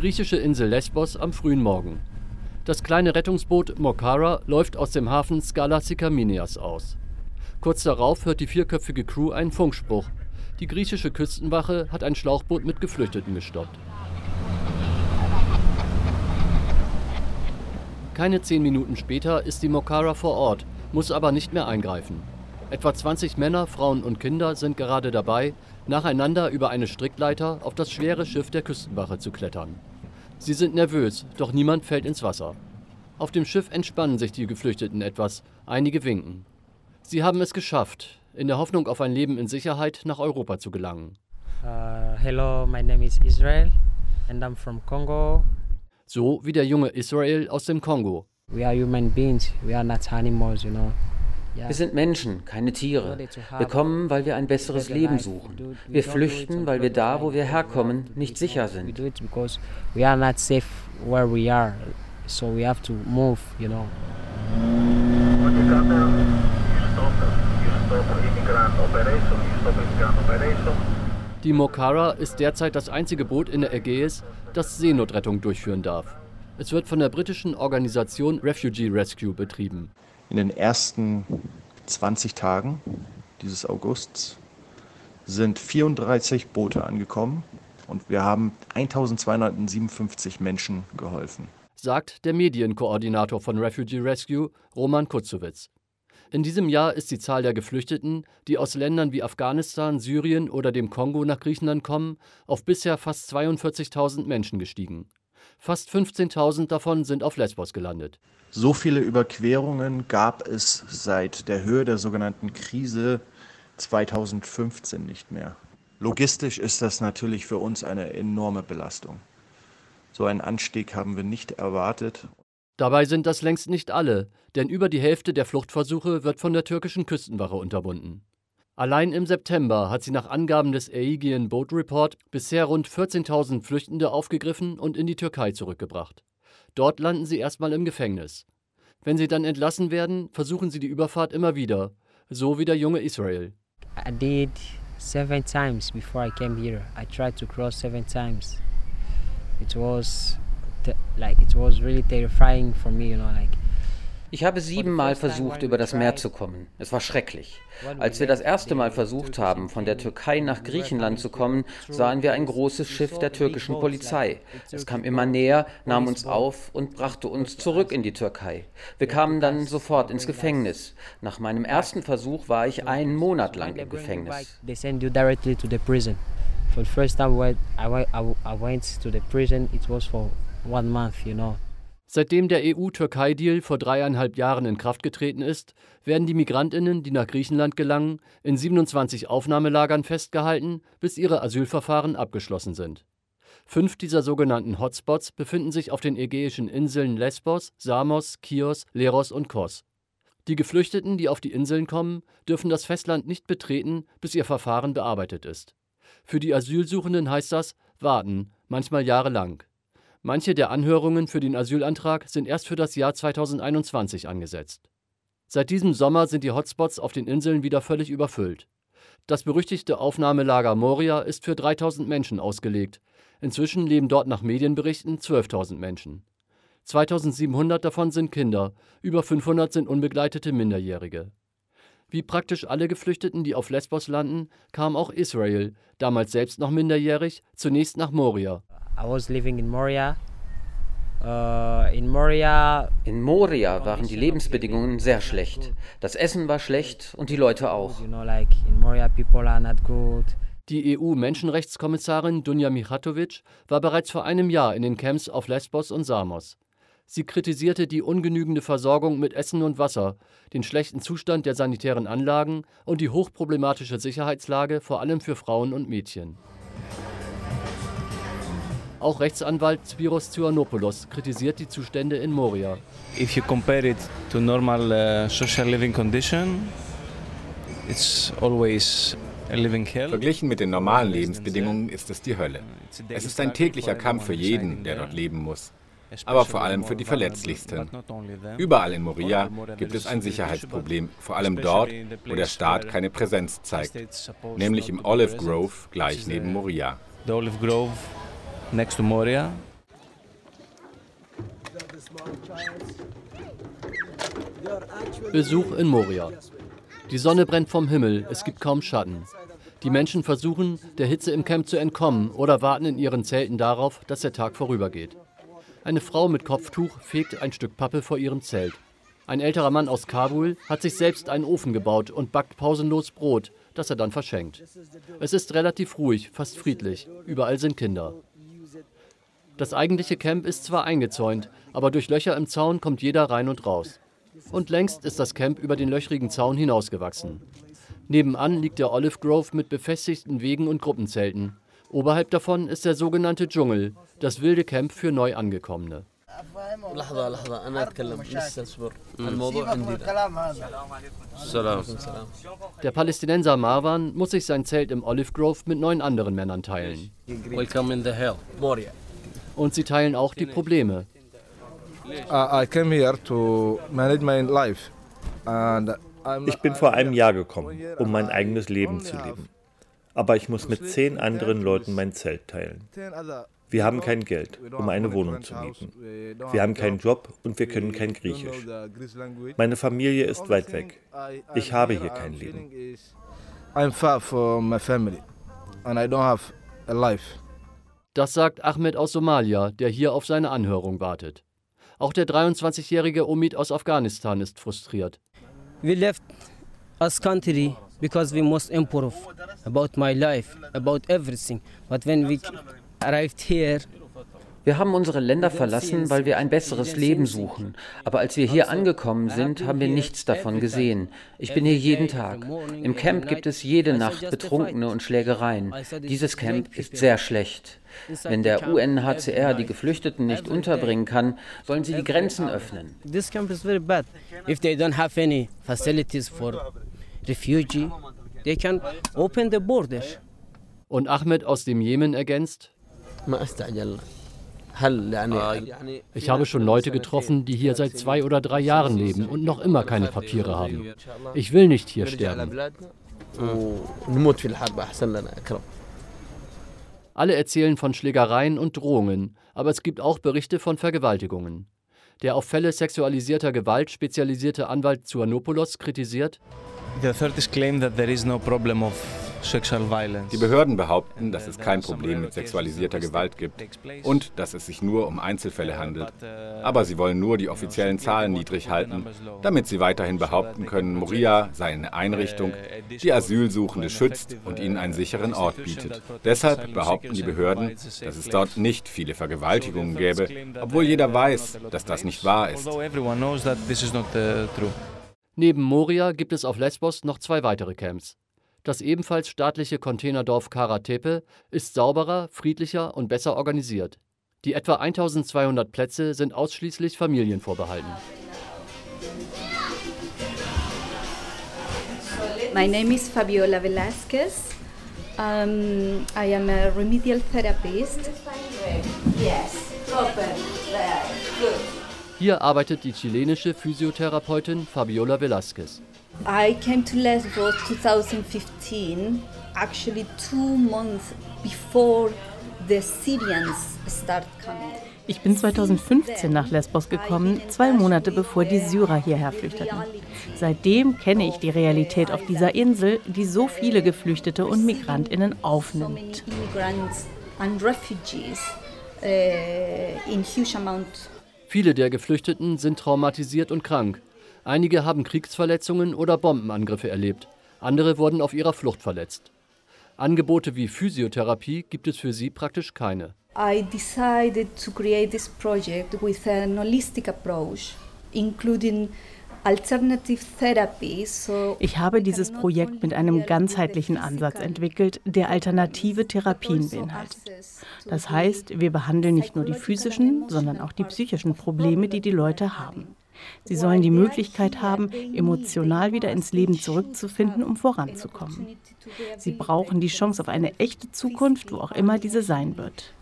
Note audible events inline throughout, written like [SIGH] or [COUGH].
Griechische Insel Lesbos am frühen Morgen. Das kleine Rettungsboot Mokara läuft aus dem Hafen Skala Sikaminias aus. Kurz darauf hört die vierköpfige Crew einen Funkspruch. Die griechische Küstenwache hat ein Schlauchboot mit Geflüchteten gestoppt. Keine zehn Minuten später ist die Mokara vor Ort, muss aber nicht mehr eingreifen. Etwa 20 Männer, Frauen und Kinder sind gerade dabei, nacheinander über eine Strickleiter auf das schwere Schiff der Küstenwache zu klettern. Sie sind nervös, doch niemand fällt ins Wasser. Auf dem Schiff entspannen sich die Geflüchteten etwas, einige winken. Sie haben es geschafft, in der Hoffnung auf ein Leben in Sicherheit nach Europa zu gelangen. Uh, hello, my name is Israel and I'm from Congo. So wie der junge Israel aus dem Kongo. We are human beings, we are not animals, you know. Wir sind Menschen, keine Tiere. Wir kommen, weil wir ein besseres Leben suchen. Wir flüchten, weil wir da, wo wir herkommen, nicht sicher sind. We are not safe where we are, so we have to move, you know. Die Mokara ist derzeit das einzige Boot in der Ägäis, das Seenotrettung durchführen darf. Es wird von der britischen Organisation Refugee Rescue betrieben. In den ersten 20 Tagen dieses Augusts sind 34 Boote angekommen und wir haben 1257 Menschen geholfen. Sagt der Medienkoordinator von Refugee Rescue, Roman Kutzowitz. In diesem Jahr ist die Zahl der Geflüchteten, die aus Ländern wie Afghanistan, Syrien oder dem Kongo nach Griechenland kommen, auf bisher fast 42.000 Menschen gestiegen. Fast 15.000 davon sind auf Lesbos gelandet. So viele Überquerungen gab es seit der Höhe der sogenannten Krise 2015 nicht mehr. Logistisch ist das natürlich für uns eine enorme Belastung. So einen Anstieg haben wir nicht erwartet. Dabei sind das längst nicht alle, denn über die Hälfte der Fluchtversuche wird von der türkischen Küstenwache unterbunden. Allein im September hat sie nach Angaben des Aegean Boat Report bisher rund 14.000 Flüchtende aufgegriffen und in die Türkei zurückgebracht. Dort landen sie erstmal im Gefängnis. Wenn sie dann entlassen werden, versuchen sie die Überfahrt immer wieder, so wie der junge Israel. I did seven times before I came here. I tried to cross seven times. It was like it was really terrifying for me, you know, like ich habe siebenmal versucht, über das Meer zu kommen. Es war schrecklich. Als wir das erste Mal versucht haben, von der Türkei nach Griechenland zu kommen, sahen wir ein großes Schiff der türkischen Polizei. Es kam immer näher, nahm uns auf und brachte uns zurück in die Türkei. Wir kamen dann sofort ins Gefängnis. Nach meinem ersten Versuch war ich einen Monat lang im Gefängnis. For the first time I went to the prison, it was for one month, you know. Seitdem der EU-Türkei-Deal vor dreieinhalb Jahren in Kraft getreten ist, werden die Migrantinnen, die nach Griechenland gelangen, in 27 Aufnahmelagern festgehalten, bis ihre Asylverfahren abgeschlossen sind. Fünf dieser sogenannten Hotspots befinden sich auf den ägäischen Inseln Lesbos, Samos, Kios, Leros und Kos. Die Geflüchteten, die auf die Inseln kommen, dürfen das Festland nicht betreten, bis ihr Verfahren bearbeitet ist. Für die Asylsuchenden heißt das warten, manchmal jahrelang. Manche der Anhörungen für den Asylantrag sind erst für das Jahr 2021 angesetzt. Seit diesem Sommer sind die Hotspots auf den Inseln wieder völlig überfüllt. Das berüchtigte Aufnahmelager Moria ist für 3000 Menschen ausgelegt. Inzwischen leben dort nach Medienberichten 12.000 Menschen. 2700 davon sind Kinder, über 500 sind unbegleitete Minderjährige. Wie praktisch alle Geflüchteten, die auf Lesbos landen, kam auch Israel, damals selbst noch minderjährig, zunächst nach Moria. I was living in Moria. In Moria. In Moria waren die Lebensbedingungen sehr schlecht. Das Essen war schlecht und die Leute auch. Die EU-Menschenrechtskommissarin Dunja Michatovic war bereits vor einem Jahr in den Camps auf Lesbos und Samos. Sie kritisierte die ungenügende Versorgung mit Essen und Wasser, den schlechten Zustand der sanitären Anlagen und die hochproblematische Sicherheitslage vor allem für Frauen und Mädchen. Auch Rechtsanwalt Spiros Zyanopoulos kritisiert die Zustände in Moria. If you compare it to normal uh, social living condition, it's always Verglichen mit den normalen Lebensbedingungen ist es die Hölle. Es ist ein täglicher Kampf für jeden, der dort leben muss, aber vor allem für die Verletzlichsten. Überall in Moria gibt es ein Sicherheitsproblem, vor allem dort, wo der Staat keine Präsenz zeigt, nämlich im Olive Grove gleich neben Moria. Next to Moria. Besuch in Moria. Die Sonne brennt vom Himmel, es gibt kaum Schatten. Die Menschen versuchen, der Hitze im Camp zu entkommen oder warten in ihren Zelten darauf, dass der Tag vorübergeht. Eine Frau mit Kopftuch fegt ein Stück Pappe vor ihrem Zelt. Ein älterer Mann aus Kabul hat sich selbst einen Ofen gebaut und backt pausenlos Brot, das er dann verschenkt. Es ist relativ ruhig, fast friedlich. Überall sind Kinder. Das eigentliche Camp ist zwar eingezäunt, aber durch Löcher im Zaun kommt jeder rein und raus. Und längst ist das Camp über den löchrigen Zaun hinausgewachsen. Nebenan liegt der Olive Grove mit befestigten Wegen und Gruppenzelten. Oberhalb davon ist der sogenannte Dschungel, das wilde Camp für Neuangekommene. Der Palästinenser Marwan muss sich sein Zelt im Olive Grove mit neun anderen Männern teilen. Und sie teilen auch die Probleme. Ich bin vor einem Jahr gekommen, um mein eigenes Leben zu leben. Aber ich muss mit zehn anderen Leuten mein Zelt teilen. Wir haben kein Geld, um eine Wohnung zu mieten. Wir haben keinen Job und wir können kein Griechisch. Meine Familie ist weit weg. Ich habe hier kein Leben. Das sagt Ahmed aus Somalia, der hier auf seine Anhörung wartet. Auch der 23-jährige Omid aus Afghanistan ist frustriert. We left us country because we must improve about my life, about everything. But when we arrived here, wir haben unsere Länder verlassen, weil wir ein besseres Leben suchen. Aber als wir hier angekommen sind, haben wir nichts davon gesehen. Ich bin hier jeden Tag. Im Camp gibt es jede Nacht Betrunkene und Schlägereien. Dieses Camp ist sehr schlecht. Wenn der UNHCR die Geflüchteten nicht unterbringen kann, sollen sie die Grenzen öffnen. This camp is very bad. If they don't have any facilities for refugee, they can open the border. Und Ahmed aus dem Jemen ergänzt, ich habe schon Leute getroffen, die hier seit zwei oder drei Jahren leben und noch immer keine Papiere haben. Ich will nicht hier sterben. Alle erzählen von Schlägereien und Drohungen, aber es gibt auch Berichte von Vergewaltigungen. Der auf Fälle sexualisierter Gewalt spezialisierte Anwalt Zuanopoulos kritisiert, The authorities claim that there is no problem of die Behörden behaupten, dass es kein Problem mit sexualisierter Gewalt gibt und dass es sich nur um Einzelfälle handelt. Aber sie wollen nur die offiziellen Zahlen niedrig halten, damit sie weiterhin behaupten können, Moria sei eine Einrichtung, die Asylsuchende schützt und ihnen einen sicheren Ort bietet. Deshalb behaupten die Behörden, dass es dort nicht viele Vergewaltigungen gäbe, obwohl jeder weiß, dass das nicht wahr ist. Neben Moria gibt es auf Lesbos noch zwei weitere Camps. Das ebenfalls staatliche Containerdorf Karatepe ist sauberer, friedlicher und besser organisiert. Die etwa 1200 Plätze sind ausschließlich Familien vorbehalten. My name is Fabiola Velasquez. Um, I am a remedial therapist. Yes, proper, there, good. Hier arbeitet die chilenische Physiotherapeutin Fabiola Velasquez. I came to Lesbos 2015, actually two months before the Syrians start coming. Ich bin 2015 nach Lesbos gekommen, zwei Monate bevor die Syrer hierher flüchteten. Seitdem kenne ich die Realität auf dieser Insel, die so viele Geflüchtete und Migrantinnen aufnimmt. Viele der Geflüchteten sind traumatisiert und krank. Einige haben Kriegsverletzungen oder Bombenangriffe erlebt, andere wurden auf ihrer Flucht verletzt. Angebote wie Physiotherapie gibt es für sie praktisch keine. I decided to create this project with an holistic approach, including ich habe dieses Projekt mit einem ganzheitlichen Ansatz entwickelt, der alternative Therapien beinhaltet. Das heißt, wir behandeln nicht nur die physischen, sondern auch die psychischen Probleme, die die Leute haben. Sie sollen die Möglichkeit haben, emotional wieder ins Leben zurückzufinden, um voranzukommen. Sie brauchen die Chance auf eine echte Zukunft, wo auch immer diese sein wird.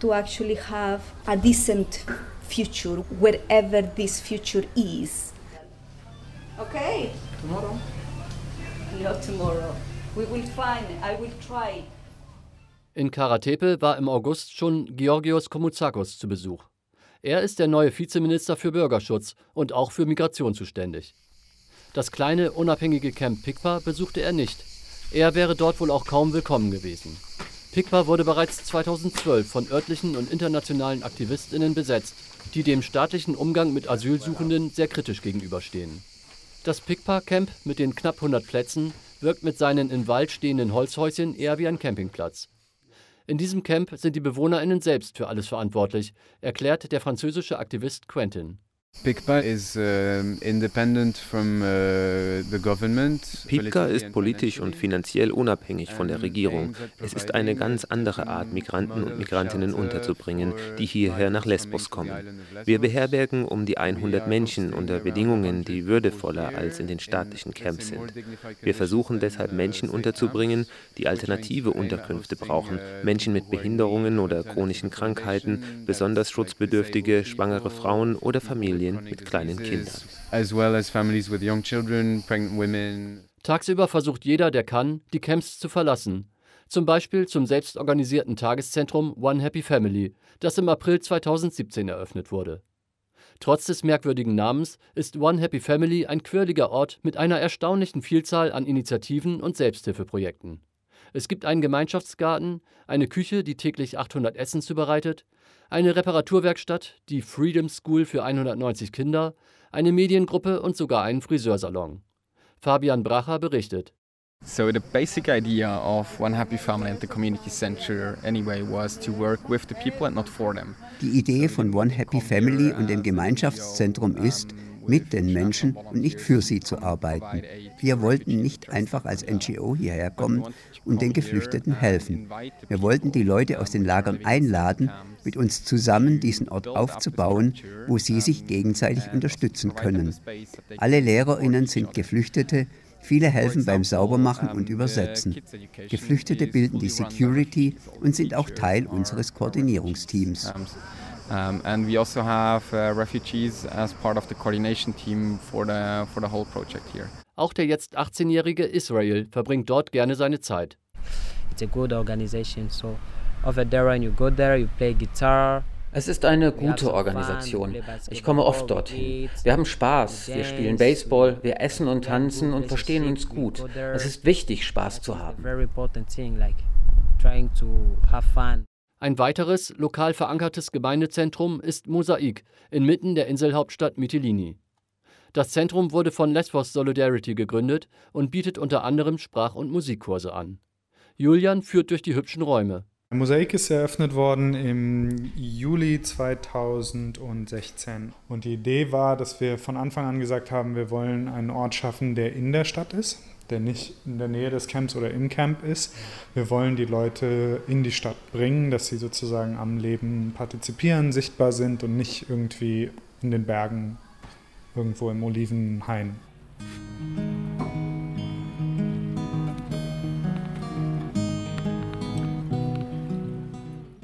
To actually have a decent future wherever this future is. Okay. Tomorrow. Not tomorrow. We will find. I will try. In Karatepe war im August schon Georgios Koumoutsakos zu Besuch. Er ist der neue Vizeminister für Bürgerschutz und auch für Migration zuständig. Das kleine, unabhängige Camp Pikpa besuchte er nicht. Er wäre dort wohl auch kaum willkommen gewesen. Pikpa wurde bereits 2012 von örtlichen und internationalen AktivistInnen besetzt, die dem staatlichen Umgang mit Asylsuchenden sehr kritisch gegenüberstehen. Das Pikpa-Camp mit den knapp 100 Plätzen wirkt mit seinen im Wald stehenden Holzhäuschen eher wie ein Campingplatz. In diesem Camp sind die BewohnerInnen selbst für alles verantwortlich, erklärt der französische Aktivist Quentin. PICPA ist politisch und finanziell unabhängig von der Regierung. Es ist eine ganz andere Art, Migranten und Migrantinnen unterzubringen, die hierher nach Lesbos kommen. Wir beherbergen um die 100 Menschen unter Bedingungen, die würdevoller als in den staatlichen Camps sind. Wir versuchen deshalb Menschen unterzubringen, die alternative Unterkünfte brauchen, Menschen mit Behinderungen oder chronischen Krankheiten, besonders schutzbedürftige, schwangere Frauen oder Familien Familien mit kleinen Kindern. Tagsüber versucht jeder, der kann, die Camps zu verlassen. Zum Beispiel zum selbstorganisierten Tageszentrum One Happy Family, das im April 2017 eröffnet wurde. Trotz des merkwürdigen Namens ist One Happy Family ein quirliger Ort mit einer erstaunlichen Vielzahl an Initiativen und Selbsthilfeprojekten. Es gibt einen Gemeinschaftsgarten, eine Küche, die täglich 800 Essen zubereitet, eine Reparaturwerkstatt, die Freedom School für 190 Kinder, eine Mediengruppe und sogar einen Friseursalon. Fabian Bracher berichtet. So the basic idea of One Happy Family and the Community Center anyway was to work with the people and not for them. Die Idee von One Happy Family und dem Gemeinschaftszentrum ist, mit den Menschen und nicht für sie zu arbeiten. Wir wollten nicht einfach als NGO hierher kommen und den Geflüchteten helfen. Wir wollten die Leute aus den Lagern einladen, mit uns zusammen diesen Ort aufzubauen, wo sie sich gegenseitig unterstützen können. Alle Lehrerinnen sind Geflüchtete, Viele helfen beim Saubermachen und Übersetzen. Geflüchtete bilden die Security und sind auch Teil unseres Koordinierungsteams. Um, and we also have uh, refugees as part of the coordination team for the, for the whole project here. Auch der jetzt 18-jährige Israel verbringt dort gerne seine Zeit. It's a good organization, so over there when you go there, you play guitar. Es ist eine gute Organisation. Ich komme oft dorthin. Wir haben Spaß, wir spielen Baseball, wir essen und tanzen und verstehen uns gut. Es ist wichtig, Spaß zu haben. Ein weiteres lokal verankertes Gemeindezentrum ist Mosaik inmitten der Inselhauptstadt Mytilini. Das Zentrum wurde von Lesbos Solidarity gegründet und bietet unter anderem Sprach- und Musikkurse an. Julian führt durch die hübschen Räume. Mosaik ist eröffnet worden im Juli 2016. Und die Idee war, dass wir von Anfang an gesagt haben, wir wollen einen Ort schaffen, der in der Stadt ist der nicht in der Nähe des Camps oder im Camp ist. Wir wollen die Leute in die Stadt bringen, dass sie sozusagen am Leben partizipieren, sichtbar sind und nicht irgendwie in den Bergen irgendwo im Olivenhain.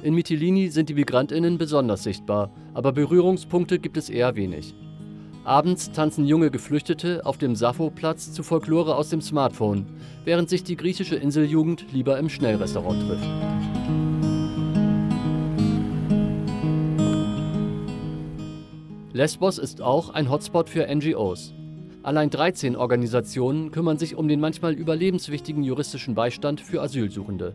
In Mytilini sind die Migrantinnen besonders sichtbar, aber Berührungspunkte gibt es eher wenig. Abends tanzen junge Geflüchtete auf dem Sappho-Platz zu Folklore aus dem Smartphone, während sich die griechische Inseljugend lieber im Schnellrestaurant trifft. Lesbos ist auch ein Hotspot für NGOs. Allein 13 Organisationen kümmern sich um den manchmal überlebenswichtigen juristischen Beistand für Asylsuchende.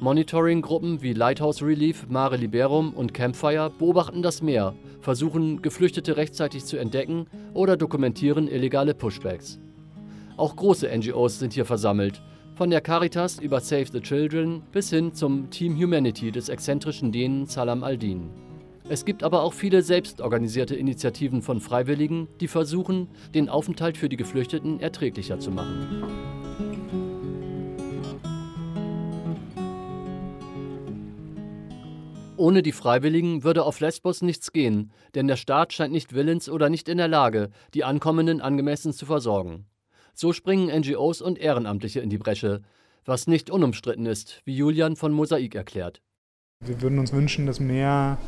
Monitoring-Gruppen wie Lighthouse Relief, Mare Liberum und Campfire beobachten das Meer, versuchen, Geflüchtete rechtzeitig zu entdecken oder dokumentieren illegale Pushbacks. Auch große NGOs sind hier versammelt, von der Caritas über Save the Children bis hin zum Team Humanity des exzentrischen Dänen Salam al-Din. Es gibt aber auch viele selbstorganisierte Initiativen von Freiwilligen, die versuchen, den Aufenthalt für die Geflüchteten erträglicher zu machen. Ohne die Freiwilligen würde auf Lesbos nichts gehen, denn der Staat scheint nicht willens oder nicht in der Lage, die Ankommenden angemessen zu versorgen. So springen NGOs und Ehrenamtliche in die Bresche, was nicht unumstritten ist, wie Julian von Mosaik erklärt. Wir würden uns wünschen, dass mehr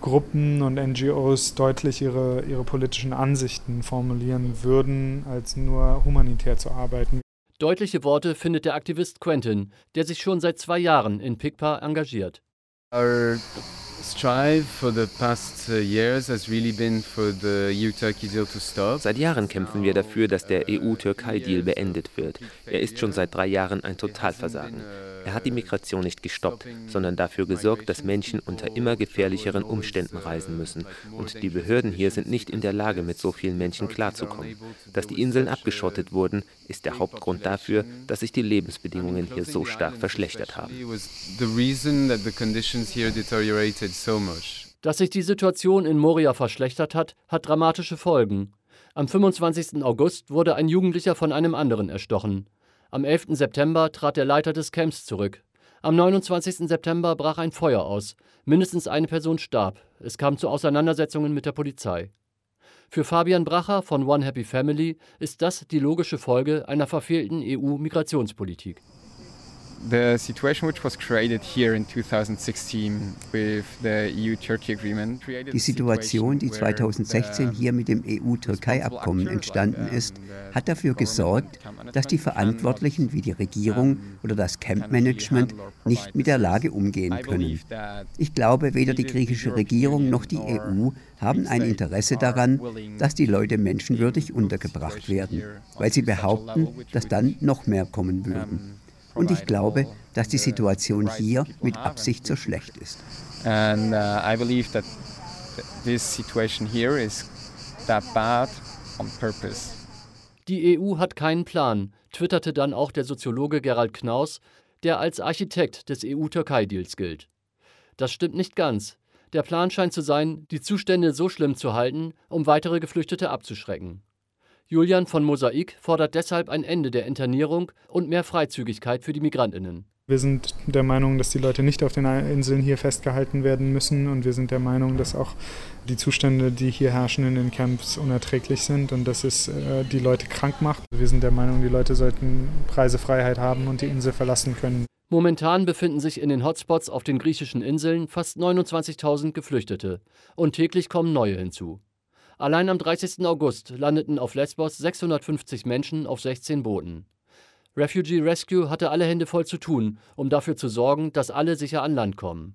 Gruppen und NGOs deutlich ihre, ihre politischen Ansichten formulieren würden, als nur humanitär zu arbeiten. Deutliche Worte findet der Aktivist Quentin, der sich schon seit zwei Jahren in PICPA engagiert. 而 uh. Seit Jahren kämpfen wir dafür, dass der EU-Türkei-Deal beendet wird. Er ist schon seit drei Jahren ein Totalversagen. Er hat die Migration nicht gestoppt, sondern dafür gesorgt, dass Menschen unter immer gefährlicheren Umständen reisen müssen. Und die Behörden hier sind nicht in der Lage, mit so vielen Menschen klarzukommen. Dass die Inseln abgeschottet wurden, ist der Hauptgrund dafür, dass sich die Lebensbedingungen hier so stark verschlechtert haben. Dass sich die Situation in Moria verschlechtert hat, hat dramatische Folgen. Am 25. August wurde ein Jugendlicher von einem anderen erstochen. Am 11. September trat der Leiter des Camps zurück. Am 29. September brach ein Feuer aus. Mindestens eine Person starb. Es kam zu Auseinandersetzungen mit der Polizei. Für Fabian Bracher von One Happy Family ist das die logische Folge einer verfehlten EU-Migrationspolitik. The situation which was created here in 2016 with the EU-Turkey agreement Die Situation, die 2016 hier mit dem EU-Türkei-Abkommen entstanden ist, hat dafür gesorgt, dass die Verantwortlichen wie die Regierung oder das Camp-Management nicht mit der Lage umgehen können. Ich glaube, weder die griechische Regierung noch die EU haben ein Interesse daran, dass die Leute menschenwürdig untergebracht werden, weil sie behaupten, dass dann noch mehr kommen würden. Und ich glaube, dass die Situation hier mit Absicht so schlecht ist. And uh, I believe that this situation here is that bad on purpose. Die EU hat keinen Plan, twitterte dann auch der Soziologe Gerald Knaus, der als Architekt des EU-Türkei-Deals gilt. Das stimmt nicht ganz. Der Plan scheint zu sein, die Zustände so schlimm zu halten, um weitere Geflüchtete abzuschrecken. Julian von Mosaik fordert deshalb ein Ende der Internierung und mehr Freizügigkeit für die Migrantinnen. Wir sind der Meinung, dass die Leute nicht auf den Inseln hier festgehalten werden müssen und wir sind der Meinung, dass auch die Zustände, die hier herrschen in den Camps, unerträglich sind und dass es äh, die Leute krank macht. Wir sind der Meinung, die Leute sollten Reisefreiheit haben und die Insel verlassen können. Momentan befinden sich in den Hotspots auf den griechischen Inseln fast 29.000 Geflüchtete und täglich kommen neue hinzu. Allein am 30. August landeten auf Lesbos 650 Menschen auf 16 Booten. Refugee Rescue hatte alle Hände voll zu tun, um dafür zu sorgen, dass alle sicher an Land kommen.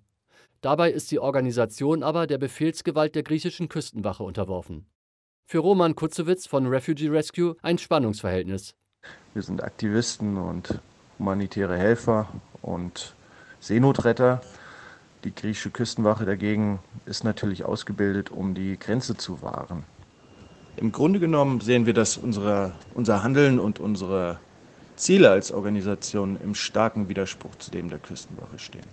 Dabei ist die Organisation aber der Befehlsgewalt der griechischen Küstenwache unterworfen. Für Roman Kutzewitz von Refugee Rescue ein Spannungsverhältnis. Wir sind Aktivisten und humanitäre Helfer und Seenotretter. Die griechische Küstenwache dagegen ist natürlich ausgebildet, um die Grenze zu wahren. Im Grunde genommen sehen wir, dass unsere, unser Handeln und unsere Ziele als Organisation im starken Widerspruch zu dem der Küstenwache stehen.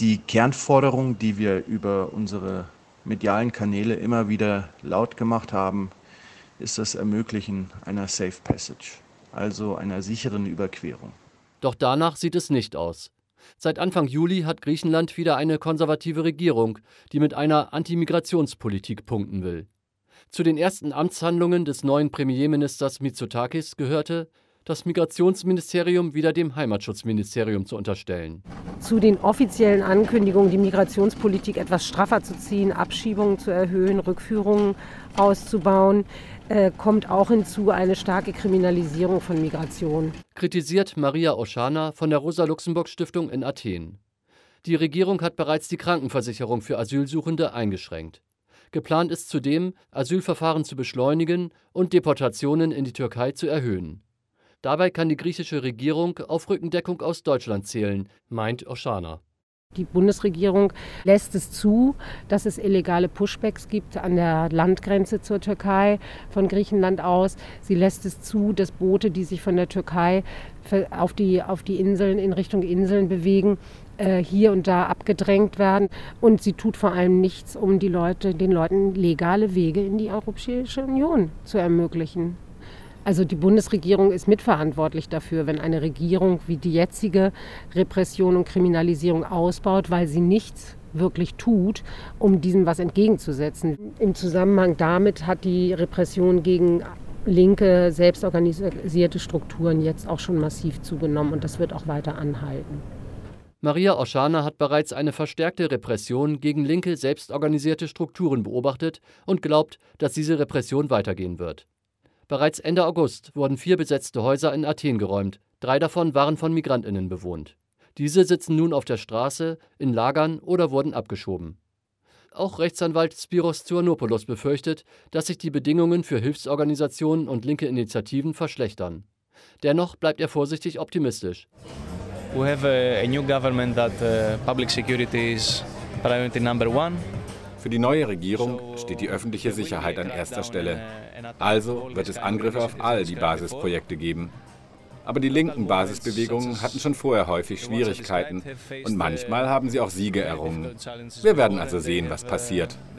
Die Kernforderung, die wir über unsere medialen Kanäle immer wieder laut gemacht haben, ist das Ermöglichen einer Safe Passage, also einer sicheren Überquerung. Doch danach sieht es nicht aus. Seit Anfang Juli hat Griechenland wieder eine konservative Regierung, die mit einer Antimigrationspolitik punkten will. Zu den ersten Amtshandlungen des neuen Premierministers Mitsotakis gehörte, das Migrationsministerium wieder dem Heimatschutzministerium zu unterstellen. Zu den offiziellen Ankündigungen, die Migrationspolitik etwas straffer zu ziehen, Abschiebungen zu erhöhen, Rückführungen auszubauen, äh, kommt auch hinzu eine starke Kriminalisierung von Migration. Kritisiert Maria Oschana von der Rosa-Luxemburg-Stiftung in Athen. Die Regierung hat bereits die Krankenversicherung für Asylsuchende eingeschränkt. Geplant ist zudem, Asylverfahren zu beschleunigen und Deportationen in die Türkei zu erhöhen. Dabei kann die griechische Regierung auf Rückendeckung aus Deutschland zählen, meint Oschana. Die Bundesregierung lässt es zu, dass es illegale Pushbacks gibt an der Landgrenze zur Türkei von Griechenland aus. Sie lässt es zu, dass Boote, die sich von der Türkei auf die, auf die Inseln, in Richtung Inseln bewegen, äh, hier und da abgedrängt werden. Und sie tut vor allem nichts, um die Leute, den Leuten legale Wege in die Europäische Union zu ermöglichen. Also die Bundesregierung ist mitverantwortlich dafür, wenn eine Regierung wie die jetzige Repression und Kriminalisierung ausbaut, weil sie nichts wirklich tut, um diesem was entgegenzusetzen. Im Zusammenhang damit hat die Repression gegen linke, selbstorganisierte Strukturen jetzt auch schon massiv zugenommen und das wird auch weiter anhalten. Maria Oschana hat bereits eine verstärkte Repression gegen linke, selbstorganisierte Strukturen beobachtet und glaubt, dass diese Repression weitergehen wird. Bereits Ende August wurden vier besetzte Häuser in Athen geräumt, drei davon waren von Migrantinnen bewohnt. Diese sitzen nun auf der Straße, in Lagern oder wurden abgeschoben. Auch Rechtsanwalt Spiros Tzouanopoulos befürchtet, dass sich die Bedingungen für Hilfsorganisationen und linke Initiativen verschlechtern. Dennoch bleibt er vorsichtig optimistisch. We have a, a new government that uh, public security is priority number one. Für die neue Regierung steht die öffentliche Sicherheit an erster Stelle. Also wird es Angriffe auf all die Basisprojekte geben. Aber die linken Basisbewegungen hatten schon vorher häufig Schwierigkeiten und manchmal haben sie auch Siege errungen. Wir werden also sehen, was passiert. [LAUGHS]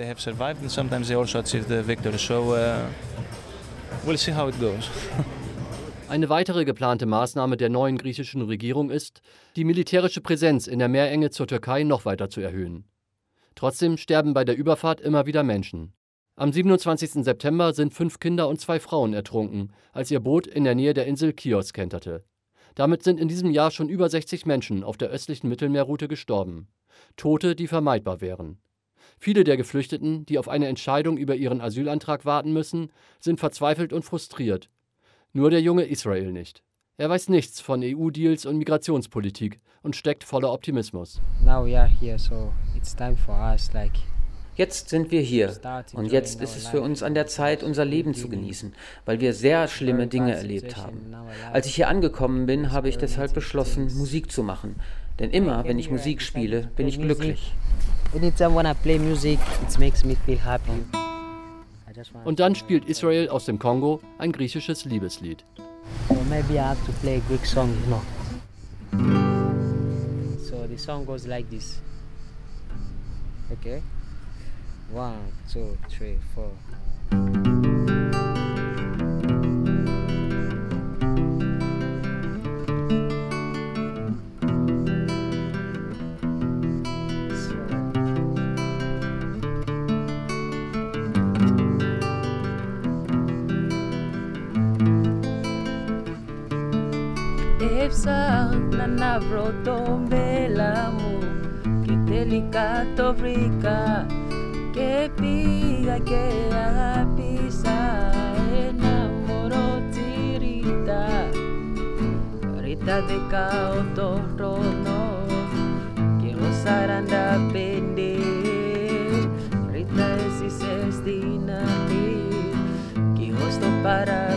Eine weitere geplante Maßnahme der neuen griechischen Regierung ist, die militärische Präsenz in der Meerenge zur Türkei noch weiter zu erhöhen. Trotzdem sterben bei der Überfahrt immer wieder Menschen. Am 27. September sind fünf Kinder und zwei Frauen ertrunken, als ihr Boot in der Nähe der Insel Chios kenterte. Damit sind in diesem Jahr schon über 60 Menschen auf der östlichen Mittelmeerroute gestorben. Tote, die vermeidbar wären. Viele der Geflüchteten, die auf eine Entscheidung über ihren Asylantrag warten müssen, sind verzweifelt und frustriert. Nur der junge Israel nicht. Er weiß nichts von EU-Deals und Migrationspolitik und steckt voller Optimismus. Now we are here, so it's time for us, like Jetzt sind wir hier. und jetzt ist es für uns an der Zeit, unser Leben zu genießen, weil wir sehr schlimme Dinge erlebt haben. Als ich hier angekommen bin, habe ich deshalb beschlossen, Musik zu machen. Denn immer, wenn ich Musik spiele, bin ich glücklich. Und dann spielt Israel aus dem Kongo ein griechisches Liebeslied. So okay. One two three four. Epsa na navro delicato brica que pida que haga pisa enamoró tirita rita de cauto rono que rosaranda pende rita es y que rosto para